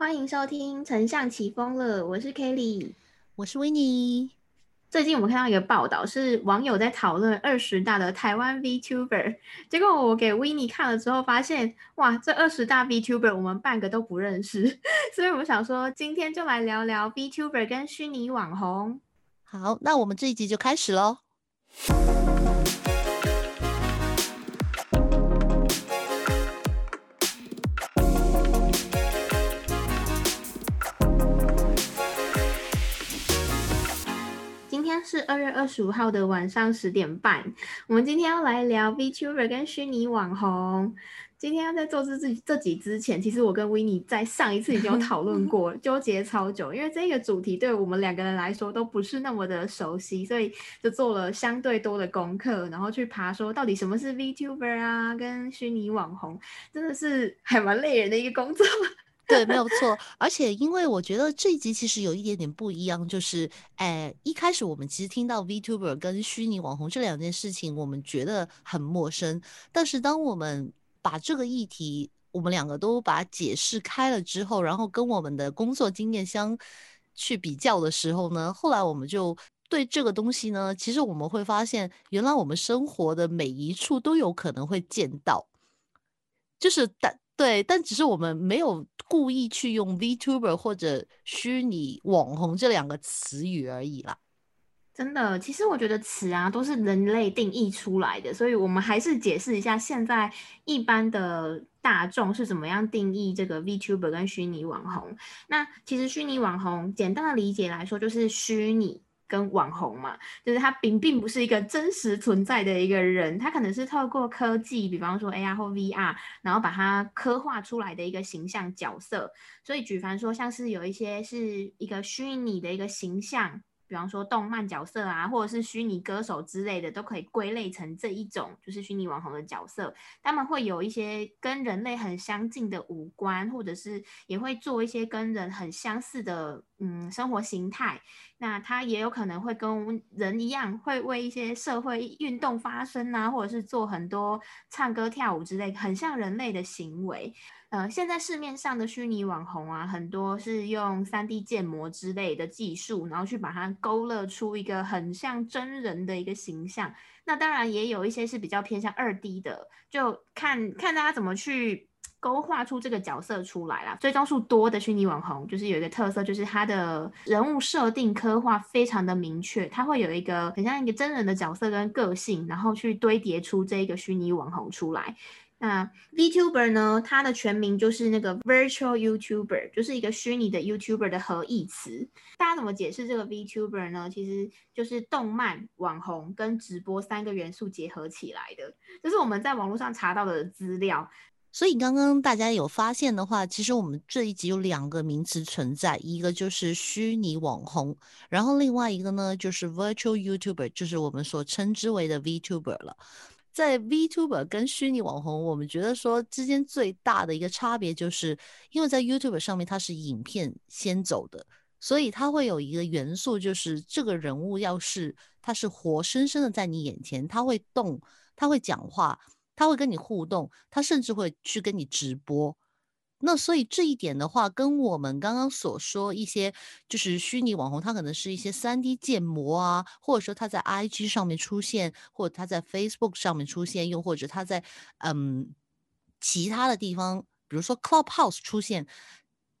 欢迎收听《丞相起风了》，我是 Kelly，我是维尼。最近我们看到一个报道，是网友在讨论二十大的台湾 VTuber，结果我给维尼看了之后，发现哇，这二十大 VTuber 我们半个都不认识，所以我们想说今天就来聊聊 VTuber 跟虚拟网红。好，那我们这一集就开始喽。是二月二十五号的晚上十点半。我们今天要来聊 VTuber 跟虚拟网红。今天要在做这这这几之前，其实我跟 w i n n 在上一次已经有讨论过，纠结超久。因为这个主题对我们两个人来说都不是那么的熟悉，所以就做了相对多的功课，然后去爬说到底什么是 VTuber 啊，跟虚拟网红，真的是还蛮累人的一个工作。对，没有错。而且，因为我觉得这一集其实有一点点不一样，就是，哎，一开始我们其实听到 VTuber 跟虚拟网红这两件事情，我们觉得很陌生。但是，当我们把这个议题，我们两个都把解释开了之后，然后跟我们的工作经验相去比较的时候呢，后来我们就对这个东西呢，其实我们会发现，原来我们生活的每一处都有可能会见到，就是但。对，但只是我们没有故意去用 VTuber 或者虚拟网红这两个词语而已啦。真的，其实我觉得词啊都是人类定义出来的，所以我们还是解释一下，现在一般的大众是怎么样定义这个 VTuber 跟虚拟网红。那其实虚拟网红简单的理解来说，就是虚拟。跟网红嘛，就是他并并不是一个真实存在的一个人，他可能是透过科技，比方说 AR 或 VR，然后把它刻画出来的一个形象角色。所以举凡说，像是有一些是一个虚拟的一个形象。比方说动漫角色啊，或者是虚拟歌手之类的，都可以归类成这一种，就是虚拟网红的角色。他们会有一些跟人类很相近的五官，或者是也会做一些跟人很相似的嗯生活形态。那他也有可能会跟人一样，会为一些社会运动发声啊，或者是做很多唱歌跳舞之类很像人类的行为。呃，现在市面上的虚拟网红啊，很多是用三 D 建模之类的技术，然后去把它勾勒出一个很像真人的一个形象。那当然也有一些是比较偏向二 D 的，就看看大家怎么去勾画出这个角色出来啦。追踪数多的虚拟网红，就是有一个特色，就是他的人物设定刻画非常的明确，他会有一个很像一个真人的角色跟个性，然后去堆叠出这一个虚拟网红出来。那 VTuber 呢？它的全名就是那个 Virtual YouTuber，就是一个虚拟的 YouTuber 的合义词。大家怎么解释这个 VTuber 呢？其实就是动漫网红跟直播三个元素结合起来的。这是我们在网络上查到的资料。所以刚刚大家有发现的话，其实我们这一集有两个名词存在，一个就是虚拟网红，然后另外一个呢就是 Virtual YouTuber，就是我们所称之为的 VTuber 了。在 VTuber 跟虚拟网红，我们觉得说之间最大的一个差别，就是因为在 YouTube 上面它是影片先走的，所以它会有一个元素，就是这个人物要是他是活生生的在你眼前，他会动，他会讲话，他会跟你互动，他甚至会去跟你直播。那所以这一点的话，跟我们刚刚所说一些就是虚拟网红，他可能是一些三 D 建模啊，或者说他在 IG 上面出现，或者他在 Facebook 上面出现，又或者他在嗯其他的地方，比如说 Clubhouse 出现，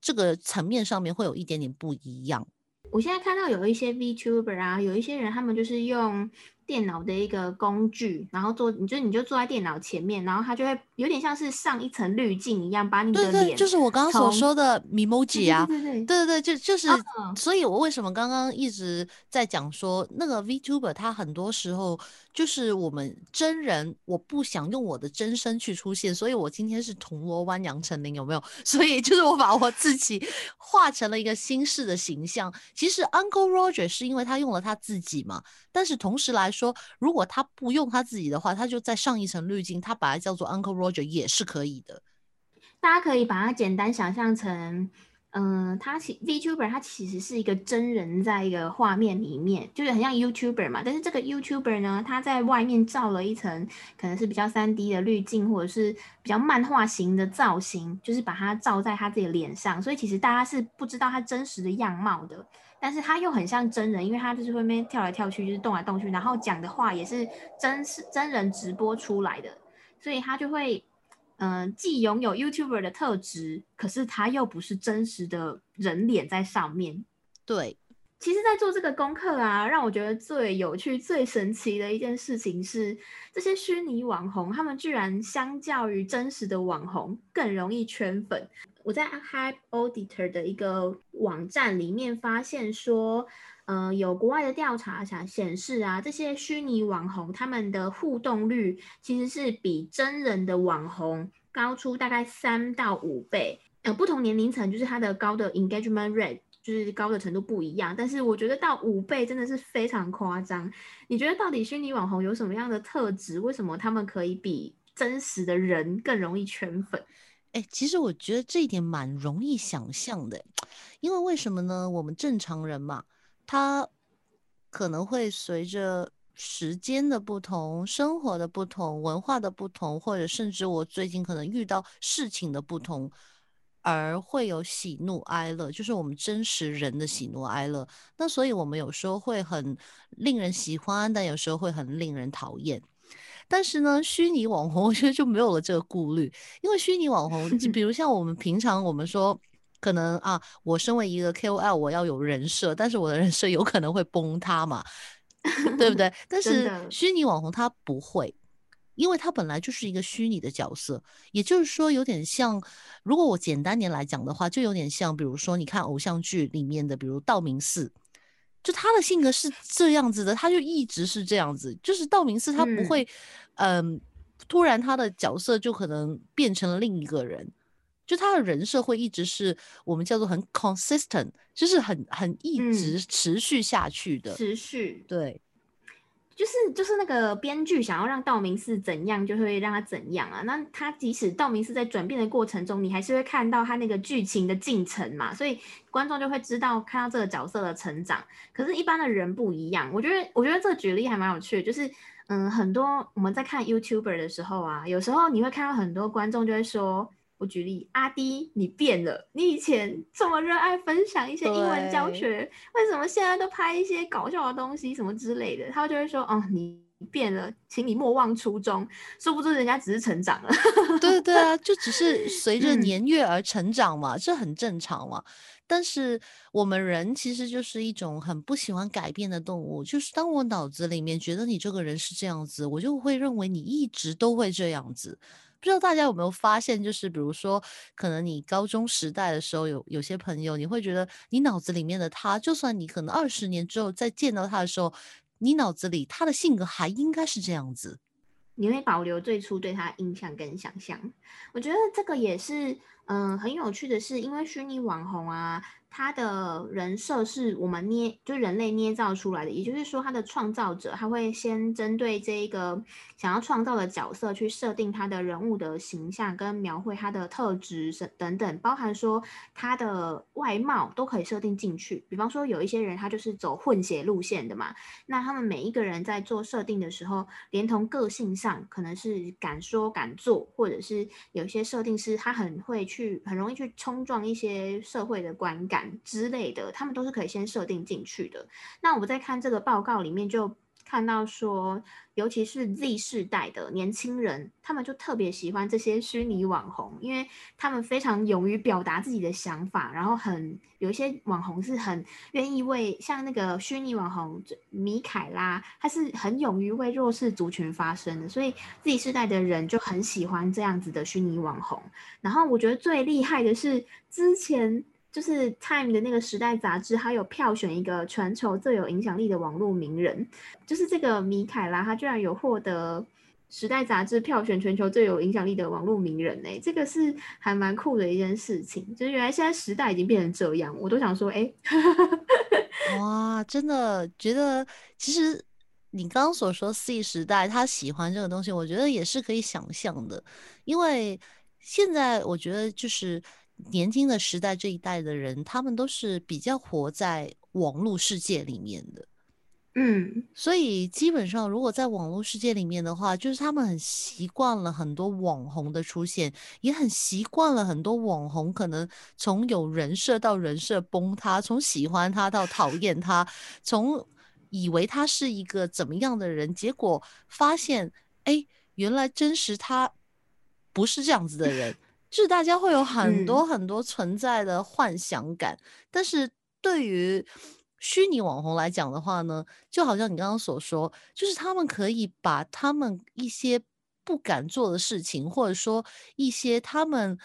这个层面上面会有一点点不一样。我现在看到有一些 VTuber 啊，有一些人他们就是用。电脑的一个工具，然后坐，你就你就坐在电脑前面，然后它就会有点像是上一层滤镜一样，把你的脸，对对，就是我刚刚所说的 emoji 啊，对对对对就就是，所以我为什么刚刚一直在讲说那个 VTuber，他很多时候就是我们真人，我不想用我的真身去出现，所以我今天是铜锣湾杨丞琳，有没有？所以就是我把我自己画成了一个新式的形象。其实 Uncle Roger 是因为他用了他自己嘛，但是同时来说。说如果他不用他自己的话，他就再上一层滤镜，他把它叫做 Uncle Roger 也是可以的。大家可以把它简单想象成嗯，他其 VTuber 他其实是一个真人在一个画面里面，就是很像 YouTuber 嘛。但是这个 YouTuber 呢，他在外面罩了一层可能是比较三 D 的滤镜，或者是比较漫画型的造型，就是把它照在他自己脸上。所以其实大家是不知道他真实的样貌的。但是他又很像真人，因为他就是会面跳来跳去，就是动来动去，然后讲的话也是真实真人直播出来的，所以他就会。嗯，既拥有 YouTuber 的特质，可是他又不是真实的人脸在上面。对，其实，在做这个功课啊，让我觉得最有趣、最神奇的一件事情是，这些虚拟网红，他们居然相较于真实的网红更容易圈粉。我在 Hype Auditor 的一个网站里面发现说。嗯，有国外的调查想显示啊，这些虚拟网红他们的互动率其实是比真人的网红高出大概三到五倍。呃，不同年龄层就是它的高的 engagement rate 就是高的程度不一样，但是我觉得到五倍真的是非常夸张。你觉得到底虚拟网红有什么样的特质？为什么他们可以比真实的人更容易圈粉？哎，其实我觉得这一点蛮容易想象的，因为为什么呢？我们正常人嘛。他可能会随着时间的不同、生活的不同、文化的不同，或者甚至我最近可能遇到事情的不同，而会有喜怒哀乐，就是我们真实人的喜怒哀乐。那所以，我们有时候会很令人喜欢，但有时候会很令人讨厌。但是呢，虚拟网红 我觉得就没有了这个顾虑，因为虚拟网红，比如像我们平常我们说。可能啊，我身为一个 KOL，我要有人设，但是我的人设有可能会崩塌嘛，对不对？但是虚拟网红他不会，因为他本来就是一个虚拟的角色，也就是说有点像，如果我简单点来讲的话，就有点像，比如说你看偶像剧里面的，比如道明寺，就他的性格是这样子的，他就一直是这样子，就是道明寺他不会，嗯，突然他的角色就可能变成了另一个人。就他的人设会一直是我们叫做很 consistent，就是很很一直持续下去的。持续。对，就是就是那个编剧想要让道明寺怎样，就会让他怎样啊。那他即使道明寺在转变的过程中，你还是会看到他那个剧情的进程嘛，所以观众就会知道看到这个角色的成长。可是，一般的人不一样。我觉得，我觉得这个举例还蛮有趣的，就是嗯，很多我们在看 YouTuber 的时候啊，有时候你会看到很多观众就会说。我举例，阿迪，你变了。你以前这么热爱分享一些英文教学，为什么现在都拍一些搞笑的东西什么之类的？他就会说，哦，你变了，请你莫忘初衷。说不知人家只是成长了。对对 啊，就只是随着年月而成长嘛，这很正常嘛。但是我们人其实就是一种很不喜欢改变的动物。就是当我脑子里面觉得你这个人是这样子，我就会认为你一直都会这样子。不知道大家有没有发现，就是比如说，可能你高中时代的时候，有有些朋友，你会觉得你脑子里面的他，就算你可能二十年之后再见到他的时候，你脑子里他的性格还应该是这样子，你会保留最初对他印象跟想象。我觉得这个也是，嗯，很有趣的是，因为虚拟网红啊。他的人设是我们捏，就人类捏造出来的，也就是说，他的创造者他会先针对这一个想要创造的角色去设定他的人物的形象跟描绘他的特质等等，包含说他的外貌都可以设定进去。比方说，有一些人他就是走混血路线的嘛，那他们每一个人在做设定的时候，连同个性上可能是敢说敢做，或者是有些设定是他很会去，去很容易去冲撞一些社会的观感。之类的，他们都是可以先设定进去的。那我在看这个报告里面就看到说，尤其是 Z 世代的年轻人，他们就特别喜欢这些虚拟网红，因为他们非常勇于表达自己的想法，然后很有一些网红是很愿意为像那个虚拟网红米凯拉，他是很勇于为弱势族群发声的，所以 Z 世代的人就很喜欢这样子的虚拟网红。然后我觉得最厉害的是之前。就是《Time》的那个时代杂志，它有票选一个全球最有影响力的网络名人，就是这个米凯拉，他居然有获得《时代》杂志票选全球最有影响力的网络名人呢，这个是还蛮酷的一件事情。就是原来现在时代已经变成这样，我都想说，哎，哇，真的觉得，其实你刚刚所说 C 时代他喜欢这个东西，我觉得也是可以想象的，因为现在我觉得就是。年轻的时代这一代的人，他们都是比较活在网络世界里面的。嗯，所以基本上，如果在网络世界里面的话，就是他们很习惯了很多网红的出现，也很习惯了很多网红可能从有人设到人设崩塌，从喜欢他到讨厌他，从以为他是一个怎么样的人，结果发现，哎，原来真实他不是这样子的人，就是大家会有很多很多存在的幻想感，但是对于。虚拟网红来讲的话呢，就好像你刚刚所说，就是他们可以把他们一些不敢做的事情，或者说一些他们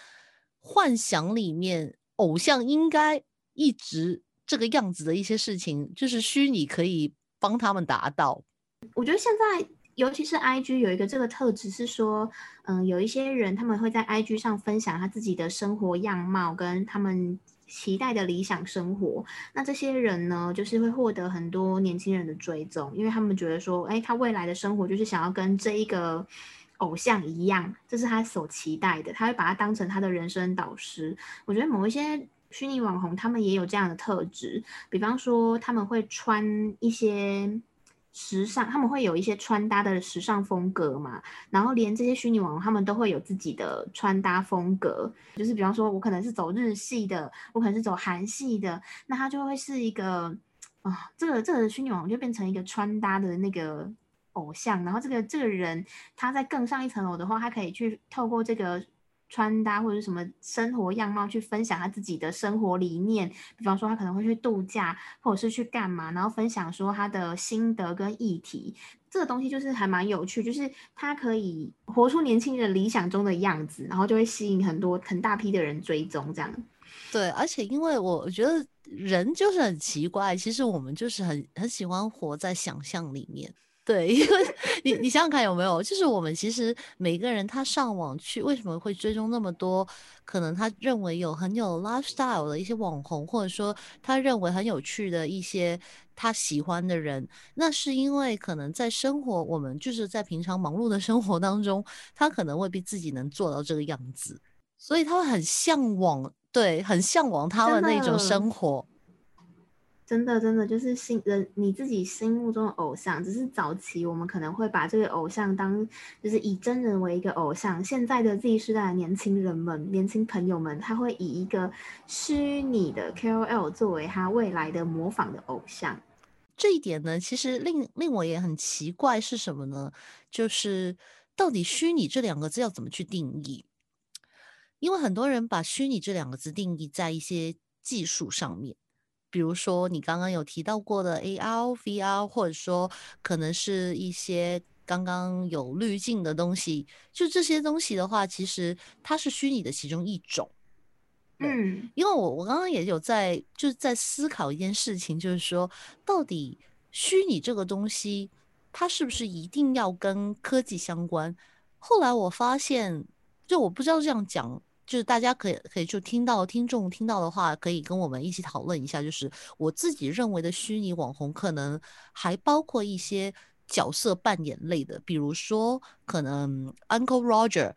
幻想里面偶像应该一直这个样子的一些事情，就是虚拟可以帮他们达到。我觉得现在，尤其是 IG 有一个这个特质是说，嗯，有一些人他们会在 IG 上分享他自己的生活样貌跟他们。期待的理想生活，那这些人呢，就是会获得很多年轻人的追踪，因为他们觉得说，哎，他未来的生活就是想要跟这一个偶像一样，这是他所期待的，他会把他当成他的人生导师。我觉得某一些虚拟网红，他们也有这样的特质，比方说他们会穿一些。时尚，他们会有一些穿搭的时尚风格嘛，然后连这些虚拟网红，他们都会有自己的穿搭风格，就是比方说，我可能是走日系的，我可能是走韩系的，那他就会是一个啊，这个这个虚拟网红就变成一个穿搭的那个偶像，然后这个这个人他在更上一层楼的话，他可以去透过这个。穿搭或者是什么生活样貌去分享他自己的生活理念，比方说他可能会去度假，或者是去干嘛，然后分享说他的心得跟议题，这个东西就是还蛮有趣，就是他可以活出年轻人理想中的样子，然后就会吸引很多很大批的人追踪这样。对，而且因为我觉得人就是很奇怪，其实我们就是很很喜欢活在想象里面。对，因为你你想想看有没有，就是我们其实每个人他上网去为什么会追踪那么多，可能他认为有很有 lifestyle 的一些网红，或者说他认为很有趣的一些他喜欢的人，那是因为可能在生活我们就是在平常忙碌的生活当中，他可能未必自己能做到这个样子，所以他会很向往，对，很向往他们那种生活。真的，真的就是心人你自己心目中的偶像，只是早期我们可能会把这个偶像当就是以真人为一个偶像。现在的 Z 世代的年轻人们、年轻朋友们，他会以一个虚拟的 KOL 作为他未来的模仿的偶像。这一点呢，其实令令我也很奇怪是什么呢？就是到底虚拟这两个字要怎么去定义？因为很多人把虚拟这两个字定义在一些技术上面。比如说，你刚刚有提到过的 AR、VR，或者说可能是一些刚刚有滤镜的东西，就这些东西的话，其实它是虚拟的其中一种。嗯，因为我我刚刚也有在就是在思考一件事情，就是说到底虚拟这个东西，它是不是一定要跟科技相关？后来我发现，就我不知道这样讲。就是大家可以可以就听到听众听到的话，可以跟我们一起讨论一下。就是我自己认为的虚拟网红，可能还包括一些角色扮演类的，比如说可能 Uncle Roger，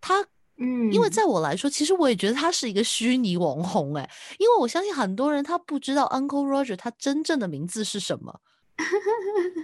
他，嗯，因为在我来说，其实我也觉得他是一个虚拟网红，哎，因为我相信很多人他不知道 Uncle Roger 他真正的名字是什么，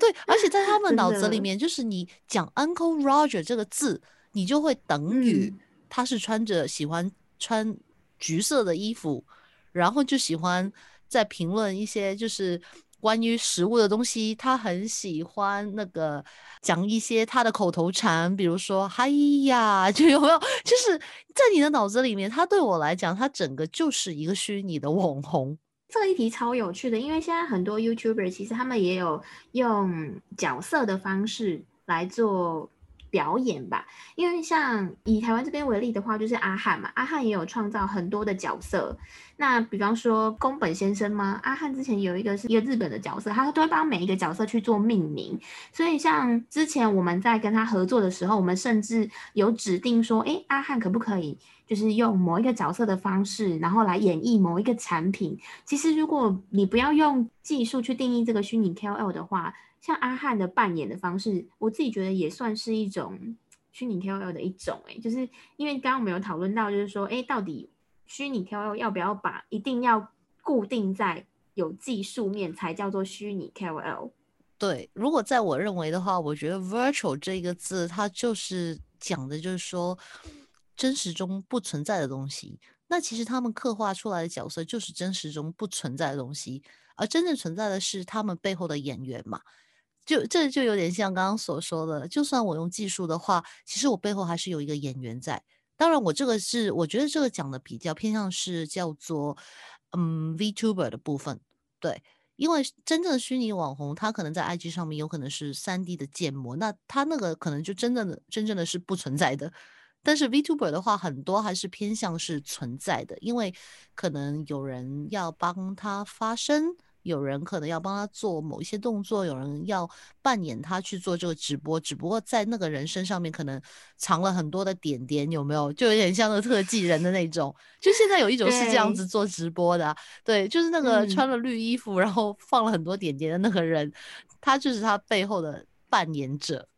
对，而且在他们脑子里面，就是你讲 Uncle Roger 这个字，你就会等于。他是穿着喜欢穿橘色的衣服，然后就喜欢在评论一些就是关于食物的东西。他很喜欢那个讲一些他的口头禅，比如说“嗨呀”，就有没有？就是在你的脑子里面，他对我来讲，他整个就是一个虚拟的网红。这一题超有趣的，因为现在很多 YouTuber 其实他们也有用角色的方式来做。表演吧，因为像以台湾这边为例的话，就是阿汉嘛，阿汉也有创造很多的角色。那比方说宫本先生吗？阿汉之前有一个是一个日本的角色，他都会帮每一个角色去做命名。所以像之前我们在跟他合作的时候，我们甚至有指定说，哎，阿汉可不可以就是用某一个角色的方式，然后来演绎某一个产品？其实如果你不要用技术去定义这个虚拟 KOL 的话，像阿汉的扮演的方式，我自己觉得也算是一种虚拟 KOL 的一种，哎，就是因为刚刚我们有讨论到，就是说，哎，到底虚拟 KOL 要不要把一定要固定在有技术面才叫做虚拟 KOL？对，如果在我认为的话，我觉得 virtual 这个字，它就是讲的就是说真实中不存在的东西。那其实他们刻画出来的角色就是真实中不存在的东西，而真正存在的是他们背后的演员嘛。就这就有点像刚刚所说的，就算我用技术的话，其实我背后还是有一个演员在。当然，我这个是我觉得这个讲的比较偏向是叫做嗯 VTuber 的部分，对，因为真正的虚拟网红，他可能在 IG 上面有可能是三 D 的建模，那他那个可能就真正的真正的是不存在的。但是 VTuber 的话，很多还是偏向是存在的，因为可能有人要帮他发声，有人可能要帮他做某一些动作，有人要扮演他去做这个直播，只不过在那个人身上面可能藏了很多的点点，有没有？就有点像那个特技人的那种。就现在有一种是这样子做直播的，对，就是那个穿了绿衣服，然后放了很多点点的那个人，他就是他背后的扮演者。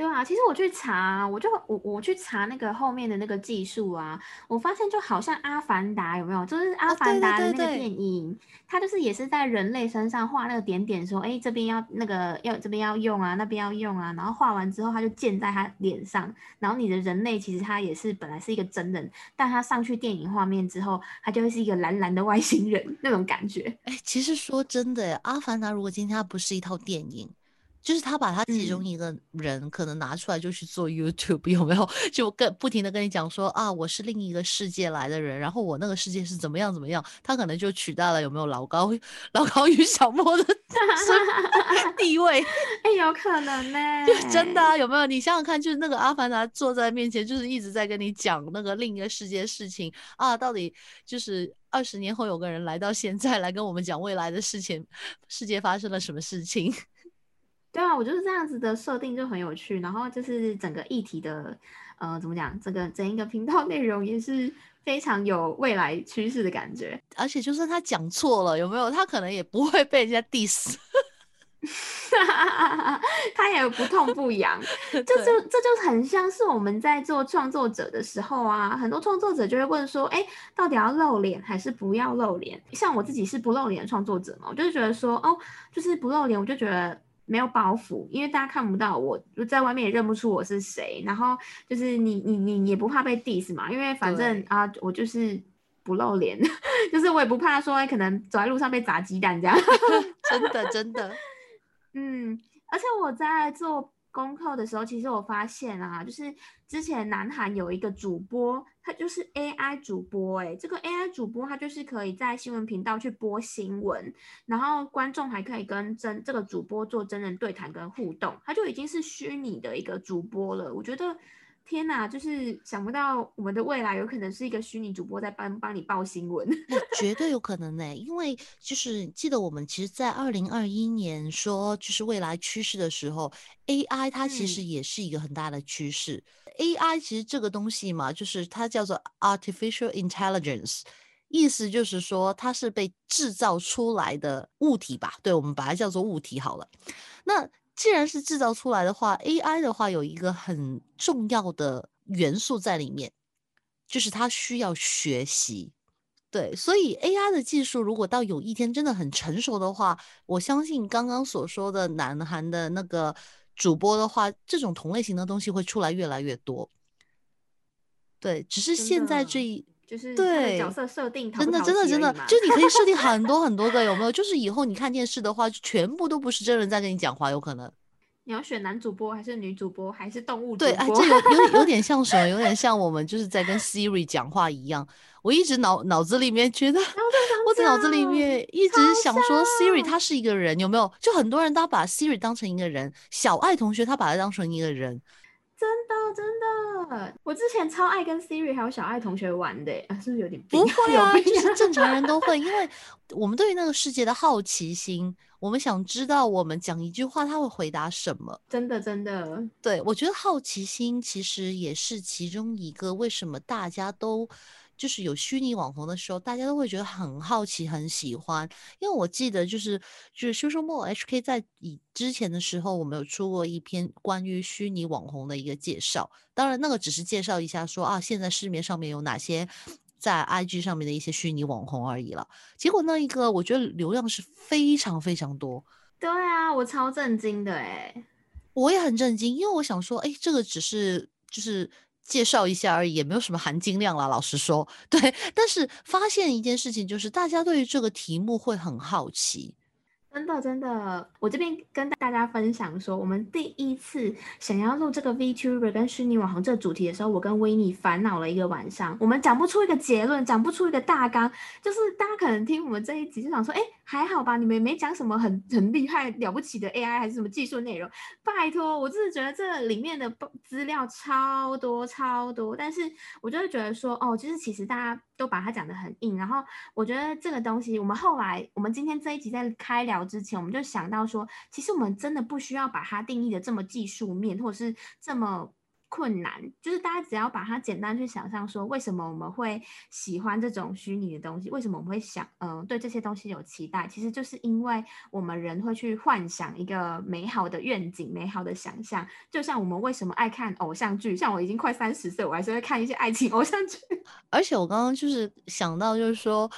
对啊，其实我去查，我就我我去查那个后面的那个技术啊，我发现就好像《阿凡达》有没有？就是《阿凡达》的那个电影，它就是也是在人类身上画那个点点，说哎这边要那个要这边要用啊，那边要用啊，然后画完之后它就建在他脸上，然后你的人类其实他也是本来是一个真人，但他上去电影画面之后，他就会是一个蓝蓝的外星人 那种感觉。哎，其实说真的，《阿凡达》如果今天它不是一套电影。就是他把他其中一个人可能拿出来就去做 YouTube，有没有？就跟不停的跟你讲说啊，我是另一个世界来的人，然后我那个世界是怎么样怎么样，他可能就取代了有没有老高 老高与小莫的 地位？哎，有可能呢，就真的有没有？你想想看，就是那个阿凡达坐在面前，就是一直在跟你讲那个另一个世界事情啊，到底就是二十年后有个人来到现在来跟我们讲未来的事情，世界发生了什么事情？对啊，我就是这样子的设定就很有趣，然后就是整个议题的，呃，怎么讲？整个整一个频道 内容也是非常有未来趋势的感觉，而且就算他讲错了，有没有？他可能也不会被人家 diss，他也不痛不痒，这就这就很像是我们在做创作者的时候啊，很多创作者就会问说，哎，到底要露脸还是不要露脸？像我自己是不露脸的创作者嘛，我就是觉得说，哦，就是不露脸，我就觉得。没有包袱，因为大家看不到我，在外面也认不出我是谁。然后就是你你你也不怕被 diss 嘛，因为反正啊，我就是不露脸，就是我也不怕说可能走在路上被砸鸡蛋这样。真 的真的，嗯，而且我在做。功课的时候，其实我发现啊，就是之前南韩有一个主播，它就是 AI 主播，哎，这个 AI 主播它就是可以在新闻频道去播新闻，然后观众还可以跟真这个主播做真人对谈跟互动，它就已经是虚拟的一个主播了，我觉得。天呐，就是想不到我们的未来有可能是一个虚拟主播在帮帮你报新闻，绝对有可能呢。因为就是记得我们其实，在二零二一年说就是未来趋势的时候，AI 它其实也是一个很大的趋势。AI 其实这个东西嘛，就是它叫做 artificial intelligence，意思就是说它是被制造出来的物体吧？对，我们把它叫做物体好了。那既然是制造出来的话，AI 的话有一个很重要的元素在里面，就是它需要学习。对，所以 AI 的技术如果到有一天真的很成熟的话，我相信刚刚所说的南韩的那个主播的话，这种同类型的东西会出来越来越多。对，只是现在这一就是对角色设定，真的真的真的，就你可以设定 很多很多个，有没有？就是以后你看电视的话，全部都不是真人在跟你讲话，有可能。你要选男主播还是女主播还是动物主播？对，哎，这有有有点像什么？有点像我们就是在跟 Siri 讲话一样。我一直脑脑子里面觉得，我在脑子里面一直想说 Siri 他是一个人，有没有？就很多人他把 Siri 当成一个人，小爱同学他把他当成一个人。真的真的，我之前超爱跟 Siri 还有小爱同学玩的，啊，是不是有点不会啊？就是 正常人都会，因为我们对于那个世界的好奇心，我们想知道我们讲一句话他会回答什么。真的真的，对我觉得好奇心其实也是其中一个为什么大家都。就是有虚拟网红的时候，大家都会觉得很好奇、很喜欢。因为我记得，就是就是修修莫 HK 在以之前的时候，我们有出过一篇关于虚拟网红的一个介绍。当然，那个只是介绍一下，说啊，现在市面上面有哪些在 IG 上面的一些虚拟网红而已了。结果那一个，我觉得流量是非常非常多。对啊，我超震惊的哎，我也很震惊，因为我想说，哎，这个只是就是介绍一下而已，也没有什么含金量啦。老实说，对。但是发现一件事情，就是大家对于这个题目会很好奇。真的，真的，我这边跟大家分享说，我们第一次想要录这个 VTuber 跟虚拟网红这个主题的时候，我跟维尼烦恼了一个晚上，我们讲不出一个结论，讲不出一个大纲，就是大家可能听我们这一集就想说，哎，还好吧，你们没讲什么很很厉害了不起的 AI 还是什么技术内容，拜托，我真的觉得这里面的资料超多超多，但是我就会觉得说，哦，就是其实大家。都把它讲得很硬，然后我觉得这个东西，我们后来，我们今天这一集在开聊之前，我们就想到说，其实我们真的不需要把它定义的这么技术面，或者是这么。困难就是大家只要把它简单去想象，说为什么我们会喜欢这种虚拟的东西？为什么我们会想，嗯，对这些东西有期待？其实就是因为我们人会去幻想一个美好的愿景、美好的想象。就像我们为什么爱看偶像剧？像我已经快三十岁，我还是会看一些爱情偶像剧。而且我刚刚就是想到，就是说，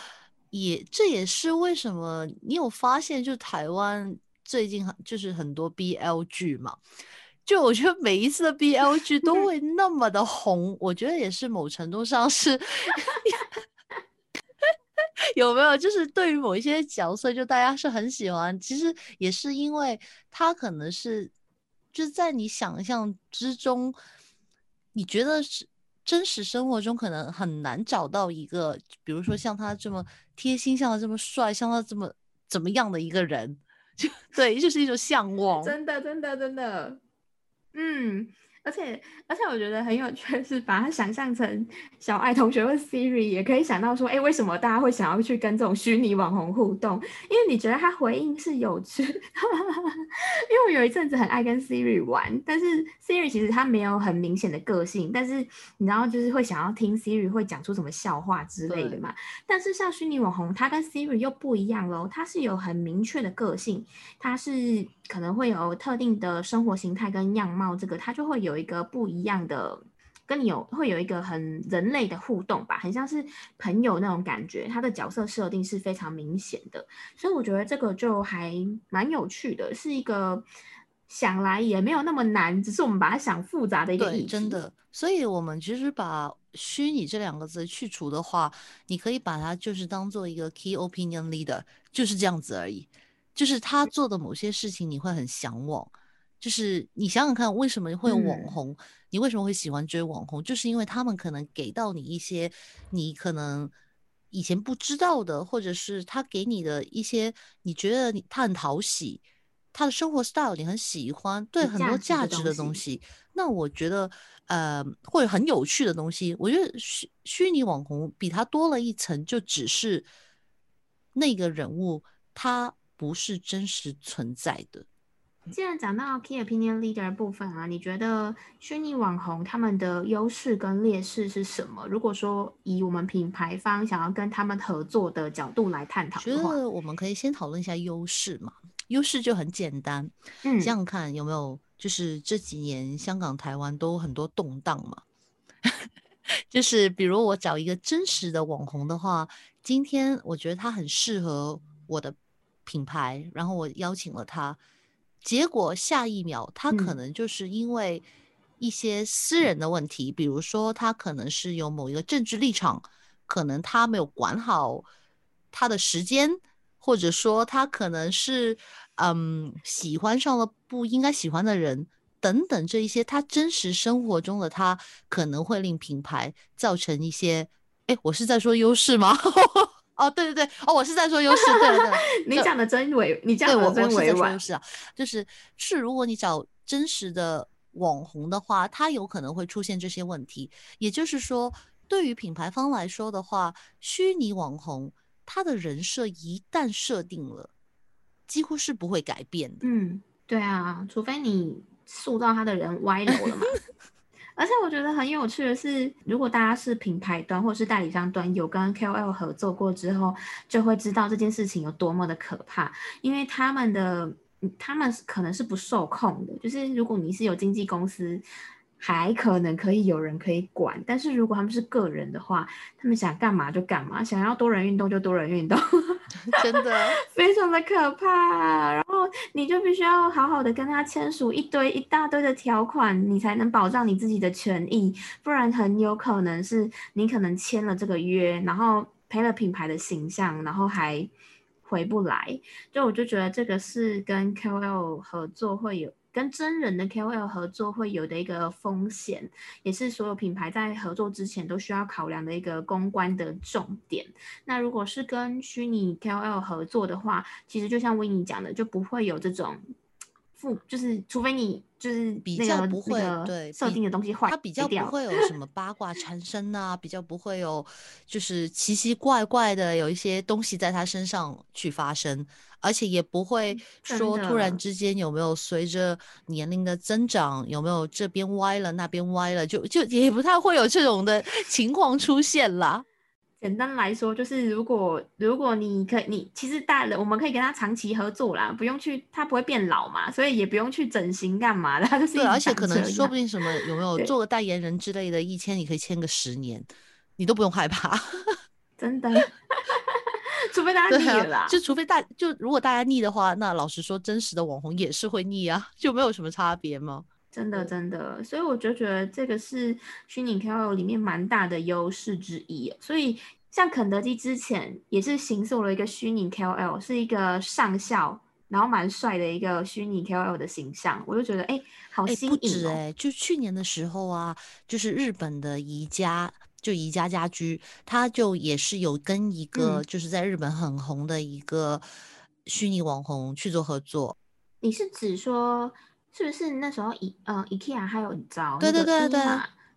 也这也是为什么你有发现，就台湾最近就是很多 BL 剧嘛。就我觉得每一次的 BL G 都 会那么的红，我觉得也是某程度上是 有没有？就是对于某一些角色，就大家是很喜欢，其实也是因为他可能是就是在你想象之中，你觉得是真实生活中可能很难找到一个，比如说像他这么贴心，像他这么帅，像他这么怎么样的一个人，就对，就是一种向往。真的，真的，真的。嗯。而且而且我觉得很有趣的是，把它想象成小爱同学或 Siri，也可以想到说，哎，为什么大家会想要去跟这种虚拟网红互动？因为你觉得他回应是有趣。因为我有一阵子很爱跟 Siri 玩，但是 Siri 其实它没有很明显的个性，但是你知道就是会想要听 Siri 会讲出什么笑话之类的嘛。但是像虚拟网红，它跟 Siri 又不一样喽，它是有很明确的个性，它是可能会有特定的生活形态跟样貌，这个它就会有。有一个不一样的，跟你有会有一个很人类的互动吧，很像是朋友那种感觉。他的角色设定是非常明显的，所以我觉得这个就还蛮有趣的，是一个想来也没有那么难，只是我们把它想复杂的一个对，真的。所以，我们其实把虚拟这两个字去除的话，你可以把它就是当做一个 key opinion leader，就是这样子而已。就是他做的某些事情，你会很向往。就是你想想看，为什么会有网红？你为什么会喜欢追网红？就是因为他们可能给到你一些你可能以前不知道的，或者是他给你的一些你觉得你他很讨喜，他的生活 style 你很喜欢，对很多价值的东西。那我觉得呃，或者很有趣的东西，我觉得虚虚拟网红比他多了一层，就只是那个人物他不是真实存在的。既然讲到 key opinion leader 部分啊，你觉得虚拟网红他们的优势跟劣势是什么？如果说以我们品牌方想要跟他们合作的角度来探讨的话，我们可以先讨论一下优势嘛。优势就很简单，嗯，想想看有没有，就是这几年香港、台湾都很多动荡嘛。就是比如我找一个真实的网红的话，今天我觉得他很适合我的品牌，然后我邀请了他。结果下一秒，他可能就是因为一些私人的问题，比如说他可能是有某一个政治立场，可能他没有管好他的时间，或者说他可能是嗯喜欢上了不应该喜欢的人等等这一些，他真实生活中的他可能会令品牌造成一些，哎，我是在说优势吗？哦，对对对，哦，我是在说优势，对对，你讲的真委，你讲的真委婉。优势啊，就是是，如果你找真实的网红的话，他有可能会出现这些问题。也就是说，对于品牌方来说的话，虚拟网红他的人设一旦设定了，几乎是不会改变的。嗯，对啊，除非你塑造他的人 歪楼了嘛。而且我觉得很有趣的是，如果大家是品牌端或是代理商端有跟 KOL 合作过之后，就会知道这件事情有多么的可怕。因为他们的他们可能是不受控的，就是如果你是有经纪公司还可能可以有人可以管，但是如果他们是个人的话，他们想干嘛就干嘛，想要多人运动就多人运动，真的 非常的可怕。然后你就必须要好好的跟他签署一堆一大堆的条款，你才能保障你自己的权益，不然很有可能是你可能签了这个约，然后赔了品牌的形象，然后还回不来。就我就觉得这个是跟 KOL 合作会有。跟真人的 KOL 合作会有的一个风险，也是所有品牌在合作之前都需要考量的一个公关的重点。那如果是跟虚拟 KOL 合作的话，其实就像维尼讲的，就不会有这种。就是除非你就是比较不会对设定的东西坏，它比较不会有什么八卦缠身啊，比较不会有就是奇奇怪怪的有一些东西在他身上去发生，而且也不会说突然之间有没有随着年龄的增长有没有这边歪了那边歪了，就就也不太会有这种的情况出现啦。简单来说，就是如果如果你可以，你其实大人我们可以跟他长期合作啦，不用去，他不会变老嘛，所以也不用去整形干嘛的，就是对，而且可能说不定什么有没有做个代言人之类的，一签你可以签个十年，你都不用害怕，真的，除非大家腻了啦，就除非大就如果大家腻的话，那老实说，真实的网红也是会腻啊，就没有什么差别吗？真的真的，所以我就觉得这个是虚拟 KOL 里面蛮大的优势之一。所以像肯德基之前也是行塑了一个虚拟 KOL，是一个上校，然后蛮帅的一个虚拟 KOL 的形象，我就觉得哎，好新颖哦！就去年的时候啊，就是日本的宜家，就宜家家居，他就也是有跟一个就是在日本很红的一个虚拟网红去做合作。你是指说？是不是那时候以呃 IKEA 还有找对对对对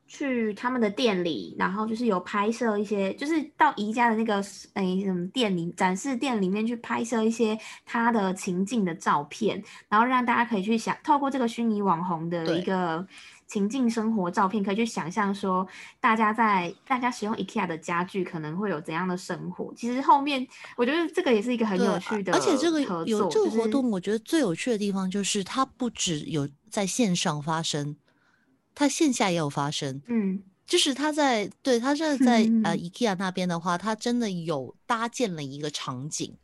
去他们的店里，然后就是有拍摄一些，就是到宜家的那个诶什么店里展示店里面去拍摄一些他的情境的照片，然后让大家可以去想透过这个虚拟网红的一个。情境生活照片可以去想象说，大家在大家使用 IKEA 的家具可能会有怎样的生活。其实后面我觉得这个也是一个很有趣的，而且这个有这个活动，我觉得最有趣的地方就是它不只有在线上发生，它线下也有发生。嗯，就是他在对他是在呃 IKEA 那边的话，他真的有搭建了一个场景，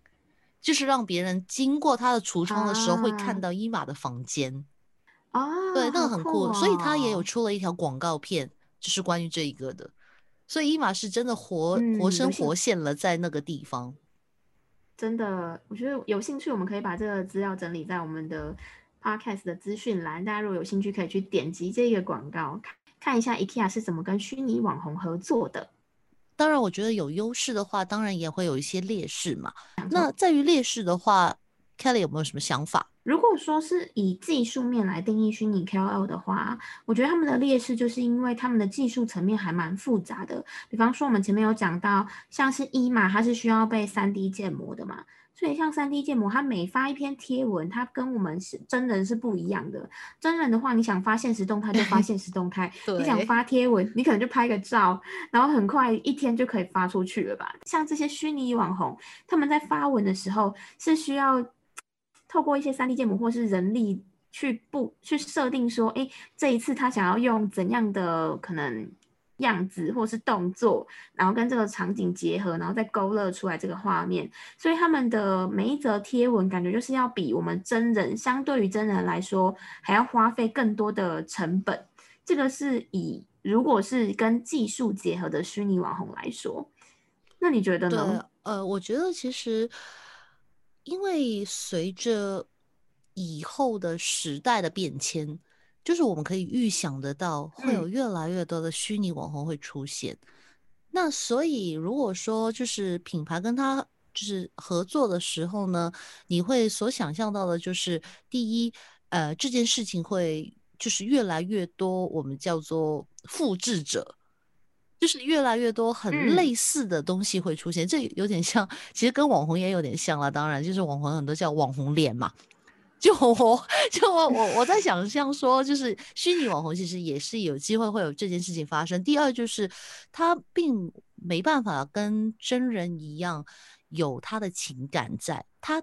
就是让别人经过他的橱窗的时候会看到伊玛的房间。哦，对，那个很酷，所以他也有出了一条广告片，就是关于这一个的。所以伊玛是真的活活生活现了在那个地方。真的，我觉得有兴趣，我们可以把这个资料整理在我们的 podcast 的资讯栏。大家如果有兴趣，可以去点击这个广告，看看一下 IKEA 是怎么跟虚拟网红合作的。当然，我觉得有优势的话，当然也会有一些劣势嘛。那在于劣势的话，Kelly 有没有什么想法？如果说是以技术面来定义虚拟 KOL 的话，我觉得他们的劣势就是因为他们的技术层面还蛮复杂的。比方说，我们前面有讲到，像是一嘛，它是需要被三 D 建模的嘛，所以像三 D 建模，它每发一篇贴文，它跟我们是真人是不一样的。真人的话，你想发现实动态就发现实动态，你想发贴文，你可能就拍个照，然后很快一天就可以发出去了吧。像这些虚拟网红，他们在发文的时候是需要。透过一些三 D 建模或是人力去布去设定说，哎，这一次他想要用怎样的可能样子或是动作，然后跟这个场景结合，然后再勾勒出来这个画面。所以他们的每一则贴文感觉就是要比我们真人相对于真人来说还要花费更多的成本。这个是以如果是跟技术结合的虚拟网红来说，那你觉得呢？呃，我觉得其实。因为随着以后的时代的变迁，就是我们可以预想得到，会有越来越多的虚拟网红会出现。那所以，如果说就是品牌跟他就是合作的时候呢，你会所想象到的就是，第一，呃，这件事情会就是越来越多，我们叫做复制者。就是越来越多很类似的东西会出现，这有点像，其实跟网红也有点像了。当然，就是网红很多叫网红脸嘛。就我，就我，我我在想象说，就是虚拟网红其实也是有机会会有这件事情发生。第二就是他并没办法跟真人一样有他的情感在，他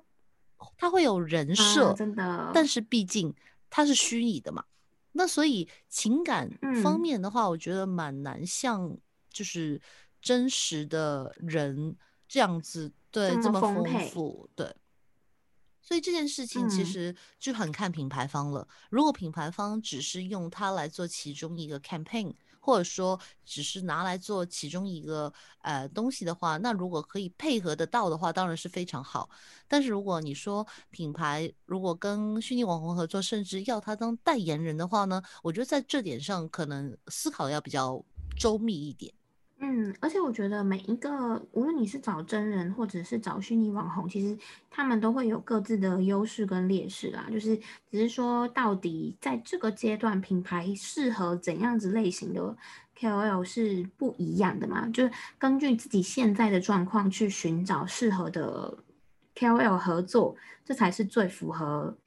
他会有人设，真的，但是毕竟他是虚拟的嘛。那所以情感方面的话，我觉得蛮难像就是真实的人这样子，对这么丰富，对。所以这件事情其实就很看品牌方了。如果品牌方只是用它来做其中一个 campaign，或者说只是拿来做其中一个呃东西的话，那如果可以配合得到的话，当然是非常好。但是如果你说品牌如果跟虚拟网红合作，甚至要他当代言人的话呢，我觉得在这点上可能思考的要比较周密一点。嗯，而且我觉得每一个，无论你是找真人或者是找虚拟网红，其实他们都会有各自的优势跟劣势啦。就是只是说，到底在这个阶段，品牌适合怎样子类型的 KOL 是不一样的嘛？就是根据自己现在的状况去寻找适合的 KOL 合作，这才是最符合，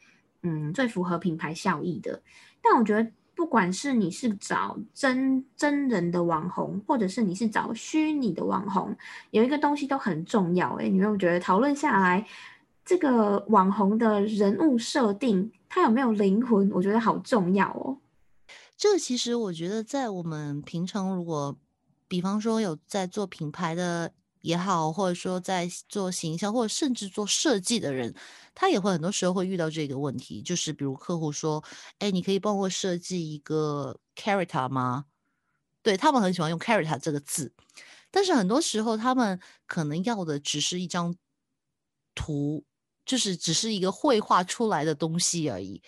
嗯，最符合品牌效益的。但我觉得。不管是你是找真真人的网红，或者是你是找虚拟的网红，有一个东西都很重要。哎，你有没有觉得讨论下来，这个网红的人物设定，他有没有灵魂？我觉得好重要哦。这其实我觉得，在我们平常如果，比方说有在做品牌的。也好，或者说在做形象，或者甚至做设计的人，他也会很多时候会遇到这个问题，就是比如客户说：“哎，你可以帮我设计一个 character 吗？”对他们很喜欢用 character 这个字，但是很多时候他们可能要的只是一张图，就是只是一个绘画出来的东西而已。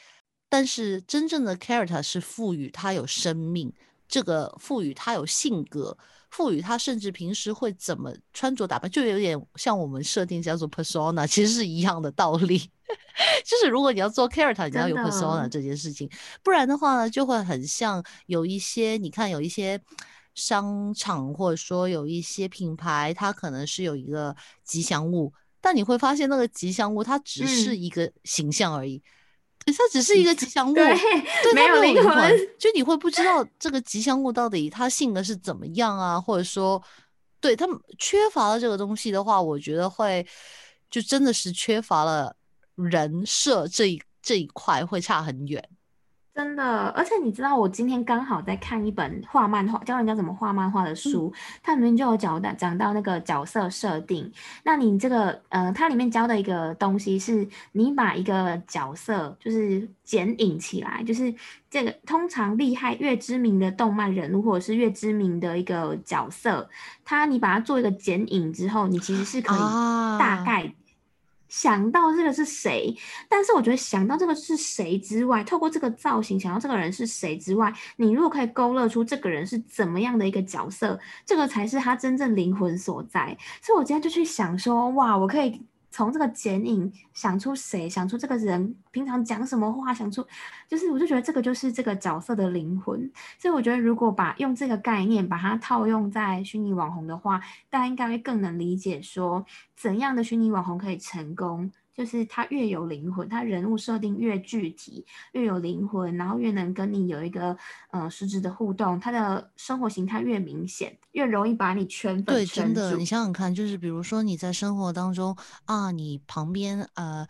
但是真正的 character 是赋予它有生命，这个赋予它有性格。赋予他，甚至平时会怎么穿着打扮，就有点像我们设定叫做 persona，其实是一样的道理。就是如果你要做 character，你要有 persona 这件事情，不然的话呢，就会很像有一些，你看有一些商场或者说有一些品牌，它可能是有一个吉祥物，但你会发现那个吉祥物它只是一个形象而已。它只是一个吉祥物，对，没有灵魂。就你会不知道这个吉祥物到底它性格是怎么样啊？或者说，对他们缺乏了这个东西的话，我觉得会就真的是缺乏了人设这一这一块，会差很远。真的，而且你知道，我今天刚好在看一本画漫画，教人家怎么画漫画的书，它里面就有讲到讲到那个角色设定。那你这个，呃，它里面教的一个东西是，你把一个角色就是剪影起来，就是这个通常厉害越知名的动漫人物或者是越知名的一个角色，它你把它做一个剪影之后，你其实是可以大概。想到这个是谁，但是我觉得想到这个是谁之外，透过这个造型想到这个人是谁之外，你如果可以勾勒出这个人是怎么样的一个角色，这个才是他真正灵魂所在。所以我今天就去想说，哇，我可以。从这个剪影想出谁，想出这个人平常讲什么话，想出就是，我就觉得这个就是这个角色的灵魂。所以我觉得，如果把用这个概念把它套用在虚拟网红的话，大家应该会更能理解说，怎样的虚拟网红可以成功。就是他越有灵魂，他人物设定越具体，越有灵魂，然后越能跟你有一个呃实质的互动，他的生活形态越明显，越容易把你圈粉。对，真的，你想想看，就是比如说你在生活当中啊，你旁边呃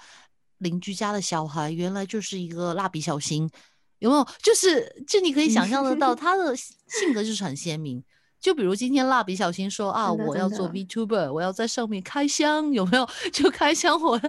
邻居家的小孩原来就是一个蜡笔小新，有没有？就是就你可以想象得到 他的性格就是很鲜明。就比如今天蜡笔小新说啊，我要做 VTuber，我要在上面开箱，有没有？就开箱我。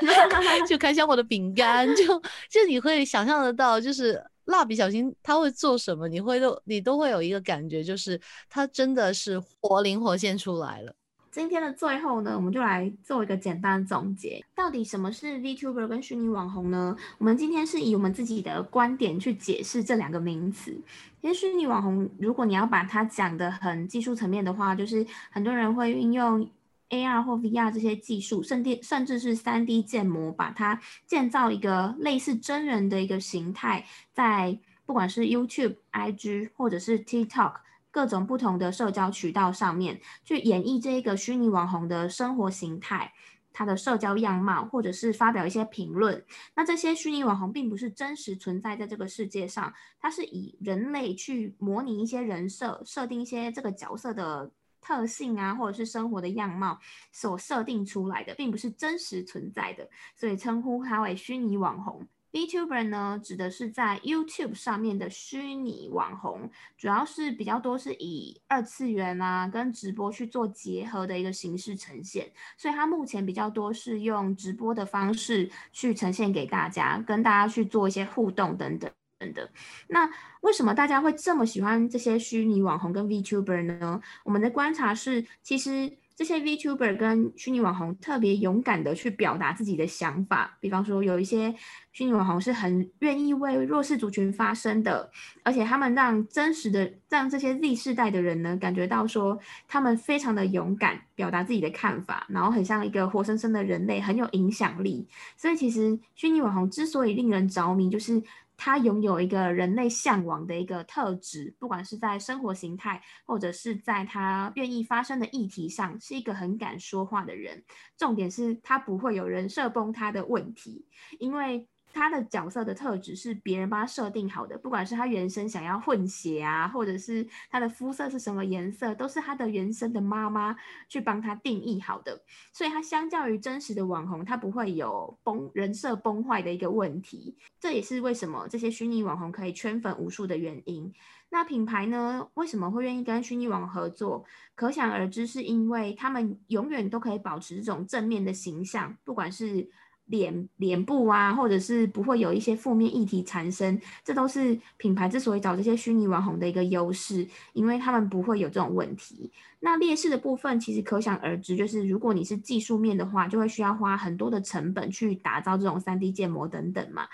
就开箱我的饼干，就就你会想象得到，就是蜡笔小新他会做什么，你会都你都会有一个感觉，就是他真的是活灵活现出来了。今天的最后呢，我们就来做一个简单总结，到底什么是 VTuber 跟虚拟网红呢？我们今天是以我们自己的观点去解释这两个名词。其实虚拟网红，如果你要把它讲的很技术层面的话，就是很多人会运用。AR 或 VR 这些技术，甚至甚至是 3D 建模，把它建造一个类似真人的一个形态，在不管是 YouTube、IG 或者是 TikTok 各种不同的社交渠道上面，去演绎这一个虚拟网红的生活形态，他的社交样貌，或者是发表一些评论。那这些虚拟网红并不是真实存在在这个世界上，它是以人类去模拟一些人设，设定一些这个角色的。特性啊，或者是生活的样貌所设定出来的，并不是真实存在的，所以称呼它为虚拟网红。VTuber 呢，指的是在 YouTube 上面的虚拟网红，主要是比较多是以二次元啊跟直播去做结合的一个形式呈现，所以它目前比较多是用直播的方式去呈现给大家，跟大家去做一些互动等等等的。那为什么大家会这么喜欢这些虚拟网红跟 VTuber 呢？我们的观察是，其实。这些 VTuber 跟虚拟网红特别勇敢的去表达自己的想法，比方说有一些虚拟网红是很愿意为弱势族群发声的，而且他们让真实的让这些 Z 世代的人呢感觉到说他们非常的勇敢，表达自己的看法，然后很像一个活生生的人类，很有影响力。所以其实虚拟网红之所以令人着迷，就是。他拥有一个人类向往的一个特质，不管是在生活形态，或者是在他愿意发生的议题上，是一个很敢说话的人。重点是他不会有人设崩塌的问题，因为。他的角色的特质是别人帮他设定好的，不管是他原生想要混血啊，或者是他的肤色是什么颜色，都是他的原生的妈妈去帮他定义好的。所以，他相较于真实的网红，他不会有崩人设崩坏的一个问题。这也是为什么这些虚拟网红可以圈粉无数的原因。那品牌呢，为什么会愿意跟虚拟网合作？可想而知，是因为他们永远都可以保持这种正面的形象，不管是。脸脸部啊，或者是不会有一些负面议题产生，这都是品牌之所以找这些虚拟网红的一个优势，因为他们不会有这种问题。那劣势的部分其实可想而知，就是如果你是技术面的话，就会需要花很多的成本去打造这种三 D 建模等等嘛。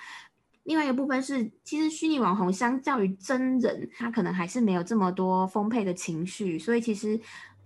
另外一个部分是，其实虚拟网红相较于真人，他可能还是没有这么多丰沛的情绪，所以其实。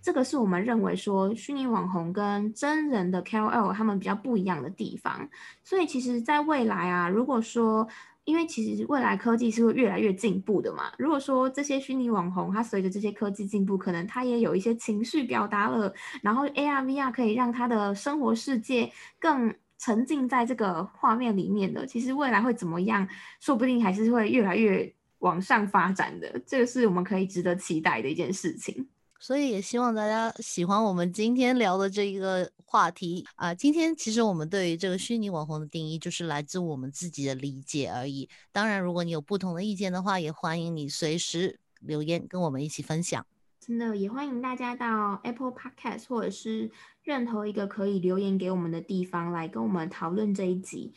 这个是我们认为说虚拟网红跟真人的 KOL 他们比较不一样的地方，所以其实，在未来啊，如果说，因为其实未来科技是会越来越进步的嘛，如果说这些虚拟网红，它随着这些科技进步，可能它也有一些情绪表达了，然后 AR VR 可以让他的生活世界更沉浸在这个画面里面的，其实未来会怎么样，说不定还是会越来越往上发展的，这个是我们可以值得期待的一件事情。所以也希望大家喜欢我们今天聊的这一个话题啊。今天其实我们对于这个虚拟网红的定义，就是来自我们自己的理解而已。当然，如果你有不同的意见的话，也欢迎你随时留言跟我们一起分享。真的，也欢迎大家到 Apple Podcast 或者是任何一个可以留言给我们的地方来跟我们讨论这一集。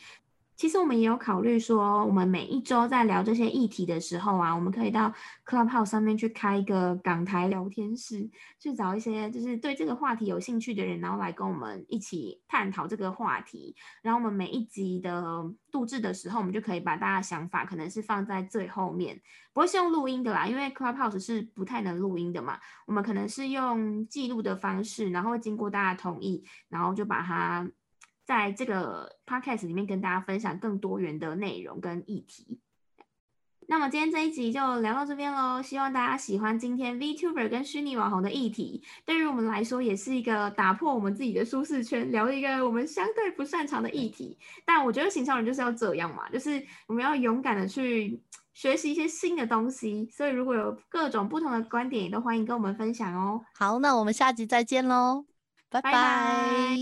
其实我们也有考虑说，我们每一周在聊这些议题的时候啊，我们可以到 Clubhouse 上面去开一个港台聊天室，去找一些就是对这个话题有兴趣的人，然后来跟我们一起探讨这个话题。然后我们每一集的录制的时候，我们就可以把大家想法可能是放在最后面，不会是用录音的啦，因为 Clubhouse 是不太能录音的嘛。我们可能是用记录的方式，然后经过大家同意，然后就把它。在这个 podcast 里面跟大家分享更多元的内容跟议题。那么今天这一集就聊到这边喽，希望大家喜欢今天 VTuber 跟虚拟网红的议题。对于我们来说，也是一个打破我们自己的舒适圈，聊一个我们相对不擅长的议题。但我觉得行销人就是要这样嘛，就是我们要勇敢的去学习一些新的东西。所以如果有各种不同的观点，也都欢迎跟我们分享哦。好，那我们下集再见喽，拜拜。